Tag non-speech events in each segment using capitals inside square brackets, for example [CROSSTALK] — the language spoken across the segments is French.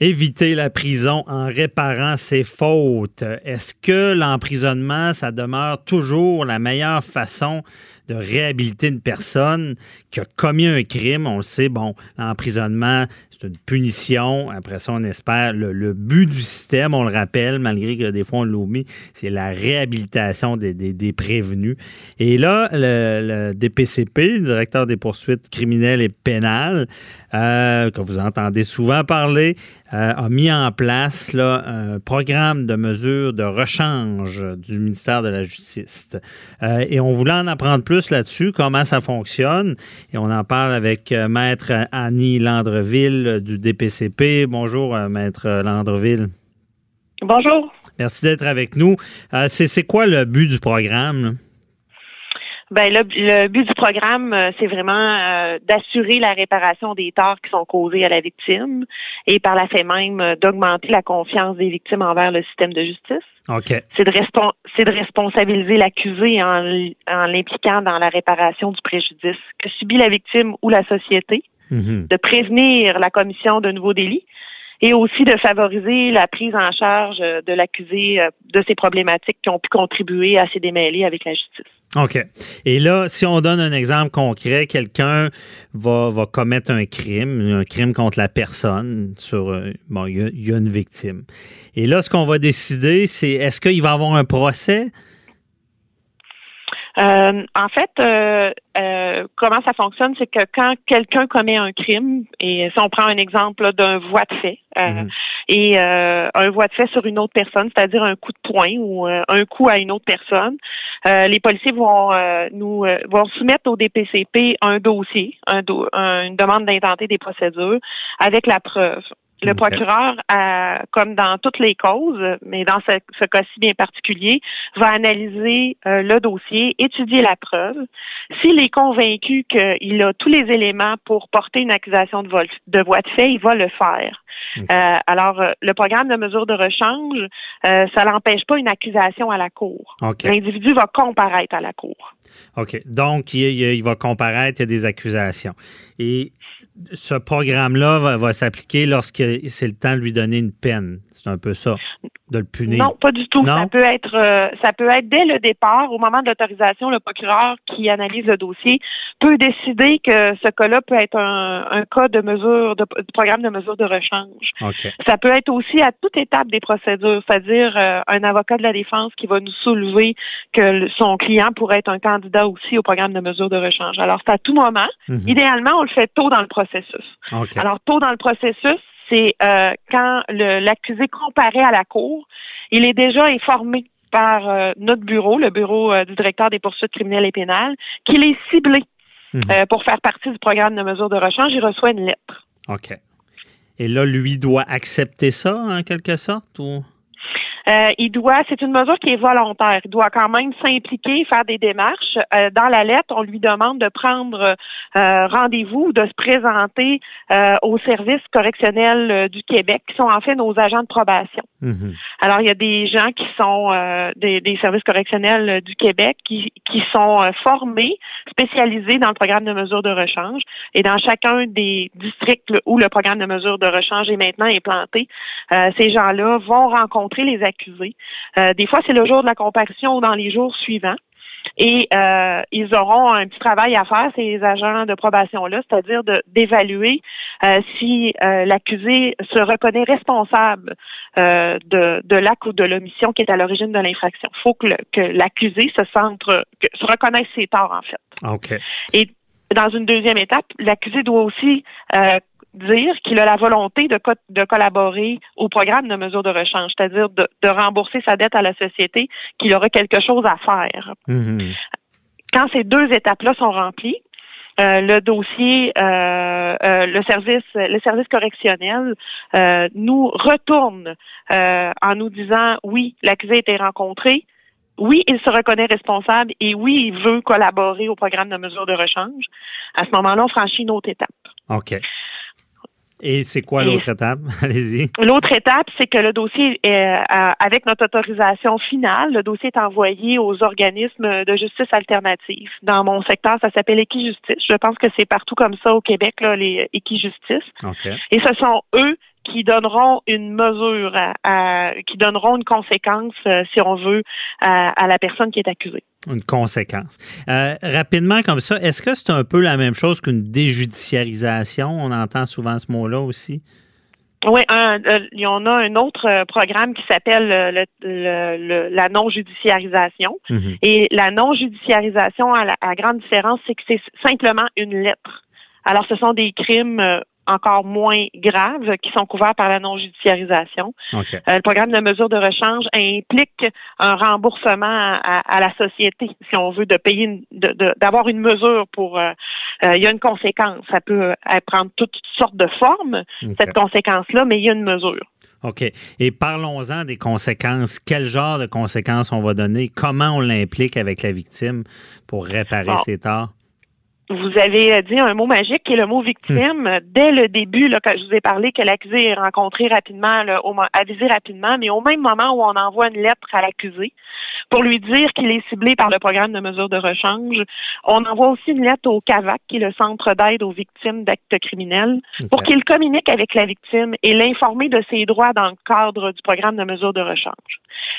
Éviter la prison en réparant ses fautes. Est-ce que l'emprisonnement, ça demeure toujours la meilleure façon de réhabiliter une personne qui a commis un crime? On le sait, bon, l'emprisonnement, c'est une punition. Après ça, on espère. Le, but du système, on le rappelle, malgré que des fois on l'oublie, c'est la réhabilitation des, prévenus. Et là, le, DPCP, le directeur des poursuites criminelles et pénales, euh, que vous entendez souvent parler, a mis en place là, un programme de mesures de rechange du ministère de la Justice. Euh, et on voulait en apprendre plus là-dessus, comment ça fonctionne. Et on en parle avec Maître Annie Landreville du DPCP. Bonjour, euh, Maître Landreville. Bonjour. Merci d'être avec nous. Euh, c'est quoi le but du programme? Ben le, but du programme, euh, c'est vraiment d'assurer la réparation des torts qui sont causés à la victime et par la fait même d'augmenter la confiance des victimes envers le système de justice. OK. C'est de, de, responsabiliser l'accusé en, en l'impliquant dans la réparation du préjudice que subit la victime ou la société Mhm. de prévenir la commission de nouveaux délits et aussi de favoriser la prise en charge de l'accusé euh, de ces problématiques qui ont pu contribuer à ses démêlés avec la justice. OK. Et là, si on donne un exemple concret, quelqu'un va, va commettre un crime, un crime contre la personne, sur euh, bon, il y, a une victime. Et là, ce qu'on va décider, c'est est-ce qu'il va avoir un procès? Euh, en fait, euh, euh, comment ça fonctionne, c'est que quand quelqu'un commet un crime, et si on prend un exemple d'un voie de fait, mhm. Et un voie de fait sur une autre personne, c'est-à-dire un coup de poing ou un coup à une autre personne, les policiers vont nous vont soumettre au DPCP un dossier, un une demande d'intenter des procédures avec la preuve. Le procureur, comme dans toutes les causes, mais dans ce, cas-ci bien particulier, va analyser euh, le dossier, étudier la preuve. S'il est convaincu qu'il a tous les éléments pour porter une accusation de, vol, de voie de fait, il va le faire. Euh, alors, euh, le programme de mesure de rechange, ça n'empêche pas une accusation à la cour. L'individu va comparaître à la cour. OK. Donc, il, il, va comparaître, il y a des accusations. Et ce programme-là va, s'appliquer lorsque c'est le temps de lui donner une peine. C'est un peu ça, de le punir. Non, pas du tout. Ça peut être, euh, ça peut être dès le départ, au moment de l'autorisation, le procureur qui analyse le dossier peut décider que ce cas-là peut être un, cas de mesure, de, programme de mesure de rechange. Ça peut être aussi à toute étape des procédures, c'est-à-dire euh, un avocat de la défense qui va nous soulever que son client pourrait être un candidat aussi au programme de mesure de rechange. Alors, c'est à tout moment. Mhm. Idéalement, on le fait tôt dans le processus. Alors, tôt dans le processus, c'est euh, quand l'accusé comparaît à la cour, il est déjà informé par euh, notre bureau, le bureau euh, du directeur des poursuites criminelles et pénales, qu'il est ciblé mhm. pour faire partie du programme de mesure de rechange. Il reçoit une lettre. OK. Et là, lui doit accepter ça en quelque sorte ou? Euh, il doit, c'est une mesure qui est volontaire. Il doit quand même s'impliquer, faire des démarches. Euh, dans la lettre, on lui demande de prendre euh, rendez-vous, de se présenter au service correctionnel du Québec, qui sont en fait nos agents de probation. Mhm. Alors, il y a des gens qui sont des, des, services correctionnels du Québec qui, qui sont formés, spécialisés dans le programme de mesure de rechange. Et dans chacun des districts où le programme de mesure de rechange est maintenant implanté, ces gens-là vont rencontrer les accusés. Euh, des fois, c'est le jour de la comparution ou dans les jours suivants. Et euh, ils auront un petit travail à faire, ces agents de probation-là, c'est-à-dire d'évaluer euh, si l'accusé se reconnaît responsable de, de l'acte ou de l'omission qui est à l'origine de l'infraction. Il faut que l'accusé se centre, se reconnaisse ses torts, en fait. OK. Et dans une deuxième étape, l'accusé doit aussi dire qu'il a la volonté de, de collaborer au programme de mesure de rechange, c'est-à-dire de, de, rembourser sa dette à la société, qu'il aura quelque chose à faire. Mhm. Quand ces deux étapes-là sont remplies, euh, le dossier, euh, euh, le service, le service correctionnel nous retourne en nous disant oui, l'accusé a été rencontré, oui, il se reconnaît responsable et oui, il veut collaborer au programme de mesure de rechange. À ce moment-là, on franchit une autre étape. OK. Et c'est quoi l'autre étape? [LAUGHS] Allez-y. L'autre étape, c'est que le dossier, est, euh, avec notre autorisation finale, le dossier est envoyé aux organismes de justice alternative. Dans mon secteur, ça s'appelle Équijustice. Je pense que c'est partout comme ça au Québec, là, les Équijustice. Okay. Et ce sont eux qui donneront une mesure, qui donneront une conséquence, si on veut, à, la personne qui est accusée. Une conséquence. rapidement comme ça, est-ce que c'est un peu la même chose qu'une déjudiciarisation? On entend souvent ce mot-là aussi. Oui, euh, il y en a un autre euh, programme qui s'appelle euh, la non-judiciarisation. Mhm. Et la non-judiciarisation, à la grande différence, c'est que c'est simplement une lettre. Alors, ce sont des crimes encore moins graves qui sont couverts par la non-judiciarisation. Euh, le programme de mesure de rechange implique un remboursement à, la société, si on veut, de payer, d'avoir une mesure pour. Euh, euh, il y a une conséquence. Ça peut prendre toutes sortes de formes, cette conséquence-là, mais il y a une mesure. OK. Et parlons-en des conséquences. Quel genre de conséquences on va donner? Comment on l'implique avec la victime pour réparer ses torts? Vous avez dit un mot magique qui est le mot victime. Hmm. Dès le début, là, quand je vous ai parlé que l'accusé est rencontré rapidement, là, avisé rapidement, mais au même moment où on envoie une lettre à l'accusé pour lui dire qu'il est ciblé par le programme de mesure de rechange, on envoie aussi une lettre au CAVAC, qui est le Centre d'aide aux victimes d'actes criminels, pour qu'il communique avec la victime et l'informer de ses droits dans le cadre du programme de mesure de rechange.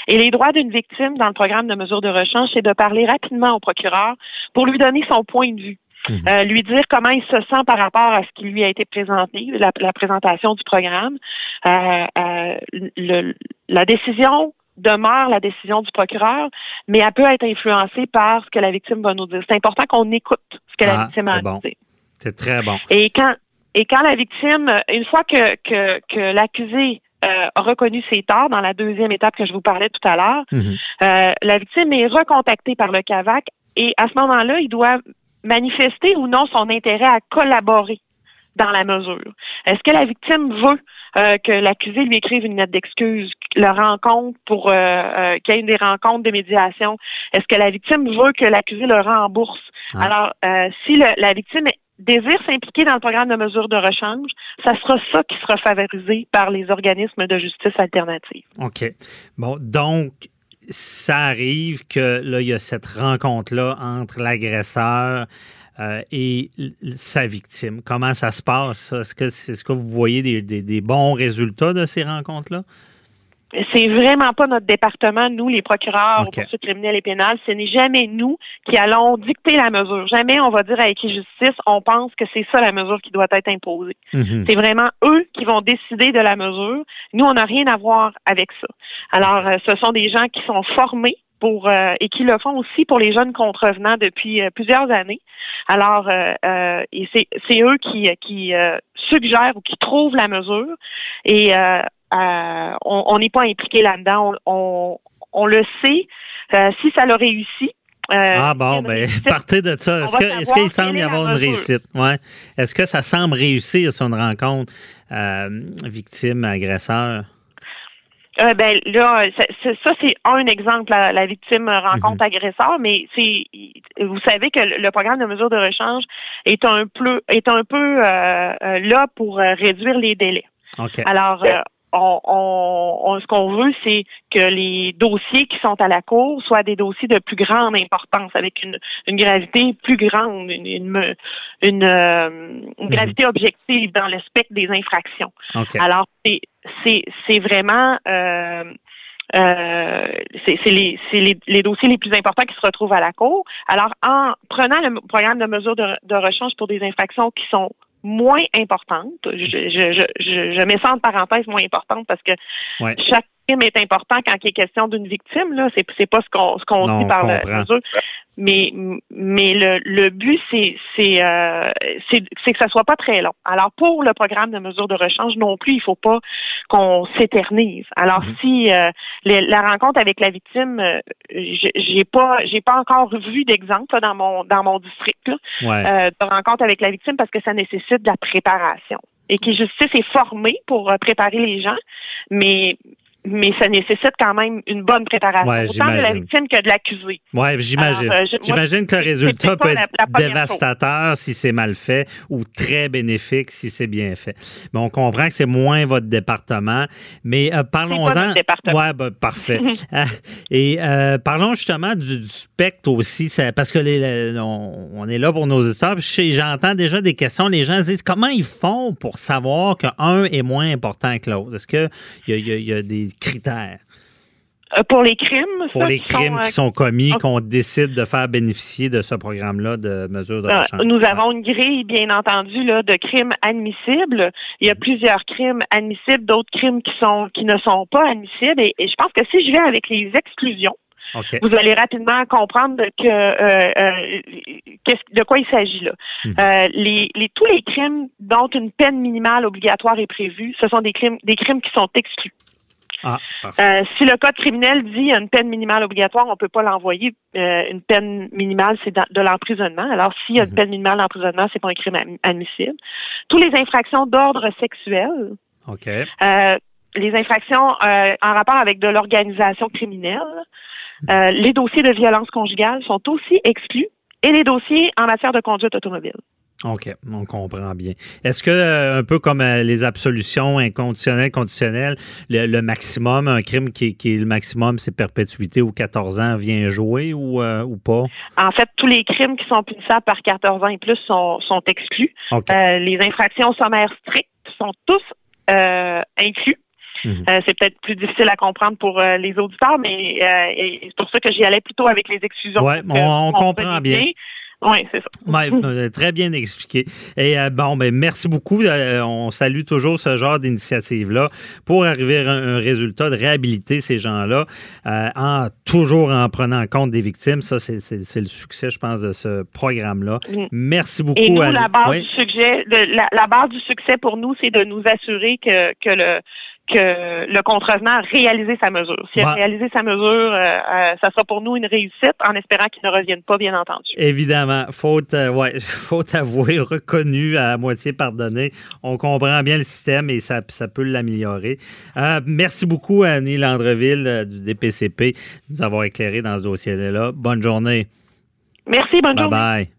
Et les droits d'une victime dans le programme de mesure de rechange, c'est de parler rapidement au procureur pour lui donner son point de vue Mhm. Euh, lui dire comment il se sent par rapport à ce qui lui a été présenté, la, présentation du programme. Euh, euh, la décision demeure la décision du procureur, mais elle peut être influencée par ce que la victime va nous dire. C'est important qu'on écoute ce que la ah, victime a à dire. C'est très bon. Et quand et quand la victime, une fois que que, que l'accusé a reconnu ses torts dans la deuxième étape que je vous parlais tout à l'heure, mhm. la victime est recontactée par le CAVAC et à ce moment-là, il doit manifester ou non son intérêt à collaborer dans la mesure? Est-ce que la victime veut euh, que l'accusé lui écrive une lettre d'excuse, le rencontre pour euh, euh, qu'il y ait des rencontres de médiation? Est-ce que la victime veut que l'accusé le rembourse? Ah. Alors, si la victime désire s'impliquer dans le programme de mesure de rechange, ça sera ça qui sera favorisé par les organismes de justice alternative. OK. Bon, donc, ça arrive que là, il y a cette rencontre-là entre l'agresseur euh, et sa victime. Comment ça se passe? Est-ce que, que vous voyez des bons résultats de ces rencontres-là? C'est vraiment pas notre département, nous, les procureurs okay. poursuites criminelles et pénales. Ce n'est jamais nous qui allons dicter la mesure. Jamais on va dire à justice, on pense que c'est ça la mesure qui doit être imposée. Mhm. C'est vraiment eux qui vont décider de la mesure. Nous, on n'a rien à voir avec ça. Alors, euh, ce sont des gens qui sont formés pour euh, et qui le font aussi pour les jeunes contrevenants depuis euh, plusieurs années. Alors, et c'est eux qui, qui suggèrent ou qui trouvent la mesure. Et euh, on n'est pas impliqué là-dedans. On, le sait. Euh, si ça l'a réussi, euh, ah bon, ben, partez de ça. Est-ce qu'il semble y avoir une réussite? Ouais. Est-ce que ça semble réussir sur une rencontre victime-agresseur? Ben là, ça, c'est un exemple, la, victime rencontre mhm. agresseur, mais c'est vous savez que le programme de mesure de rechange est un peu est un peu là pour réduire les délais. Alors, on, ce qu'on veut, c'est que les dossiers qui sont à la Cour soient des dossiers de plus grande importance, avec une, gravité plus grande, une, une, euh, mhm. gravité objective dans le spectre des infractions. Alors, c'est vraiment... Euh, euh, c'est les, les, les, dossiers les plus importants qui se retrouvent à la Cour. Alors, en prenant le programme de mesure de, de rechange pour des infractions qui sont moins importante. Je, je, je, je mets ça en parenthèse moins importante parce que chaque crime est important quand il est question d'une victime. Là, c'est c'est pas ce qu'on ce qu'on dit par le mesure. Mais mais le, le but c'est c'est euh, c'est que ça soit pas très long. Alors pour le programme de mesure de rechange non plus, il faut pas qu'on s'éternise. Alors mhm. si euh, la rencontre avec la victime, euh, j'ai pas j'ai pas encore vu d'exemple dans mon dans mon district là, euh, de rencontre avec la victime parce que ça nécessite de la préparation et qui justice est formé pour préparer les gens, mais mais ça nécessite quand même une bonne préparation, autant de la victime que de l'accusé. Oui, j'imagine. Euh, j'imagine que le résultat peut être dévastateur si c'est mal fait ou très bénéfique si c'est bien fait. Mais on comprend que c'est moins votre département, mais euh, parlons-en. Ouais, ben, parfait. [LAUGHS] Euh, et parlons justement du, spectre aussi, parce que les, on, est là pour nos histoires. J'entends déjà des questions. Les gens disent comment ils font pour savoir qu'un est moins important que l'autre? Est-ce qu'il y, y a des critères? Euh, pour les crimes? Pour les crimes qui sont, commis, qu'on décide de faire bénéficier de ce programme-là de mesures de rechange. Nous avons une grille, bien entendu, là, de crimes admissibles. Il y a plusieurs crimes admissibles, d'autres crimes qui sont qui ne sont pas admissibles. Et, je pense que si je vais avec les exclusions, Vous allez rapidement comprendre que euh, euh, de quoi il s'agit là. Mhm. les, les, tous les crimes dont une peine minimale obligatoire est prévue, ce sont des crimes des crimes qui sont exclus. Ah, euh, si le code criminel dit qu'il y a une peine minimale obligatoire, on ne peut pas l'envoyer. Euh, une peine minimale, c'est de l'emprisonnement. Alors, s'il y a une mhm. peine minimale d'emprisonnement, c'est pas un crime admissible. Tous les infractions d'ordre sexuel. Euh, les infractions en rapport avec de l'organisation criminelle. Mhm. les dossiers de violence conjugale sont aussi exclus et les dossiers en matière de conduite automobile. OK, on comprend bien. Est-ce que, euh, un peu comme euh, les absolutions inconditionnelles, conditionnelles, le, maximum, un crime qui, est le maximum, c'est perpétuité ou 14 ans, vient jouer ou, euh, ou pas? En fait, tous les crimes qui sont punissables par 14 ans et plus sont, sont exclus. les infractions sommaires strictes sont tous inclus. Mhm. c'est peut-être plus difficile à comprendre pour les auditeurs, mais c'est pour ça que j'y allais plutôt avec les exclusions. Oui, on, comprend bien. Oui, c'est ça. [LAUGHS] Euh, très bien expliqué. Et euh, bon, ben merci beaucoup. Euh, on salue toujours ce genre d'initiative-là pour arriver à un, résultat de réhabiliter ces gens-là, en toujours en prenant compte des victimes. Ça, c'est le succès, je pense, de ce programme-là. Mm. Merci beaucoup. Et nous, la base du succès, la, base du succès pour nous, c'est de nous assurer que, que le que le contrevenant a réalisé sa mesure. S'il a réalisé sa mesure, euh, euh, ça sera pour nous une réussite en espérant qu'il ne revienne pas, bien entendu. Évidemment. Faute, euh, ouais, [LAUGHS] faute avouée, reconnue, à moitié pardonnée. On comprend bien le système et ça, ça peut l'améliorer. merci beaucoup Annie Landreville du DPCP de nous avoir éclairé dans ce dossier-là. Bonne journée. Merci, bonne journée. Bye bye.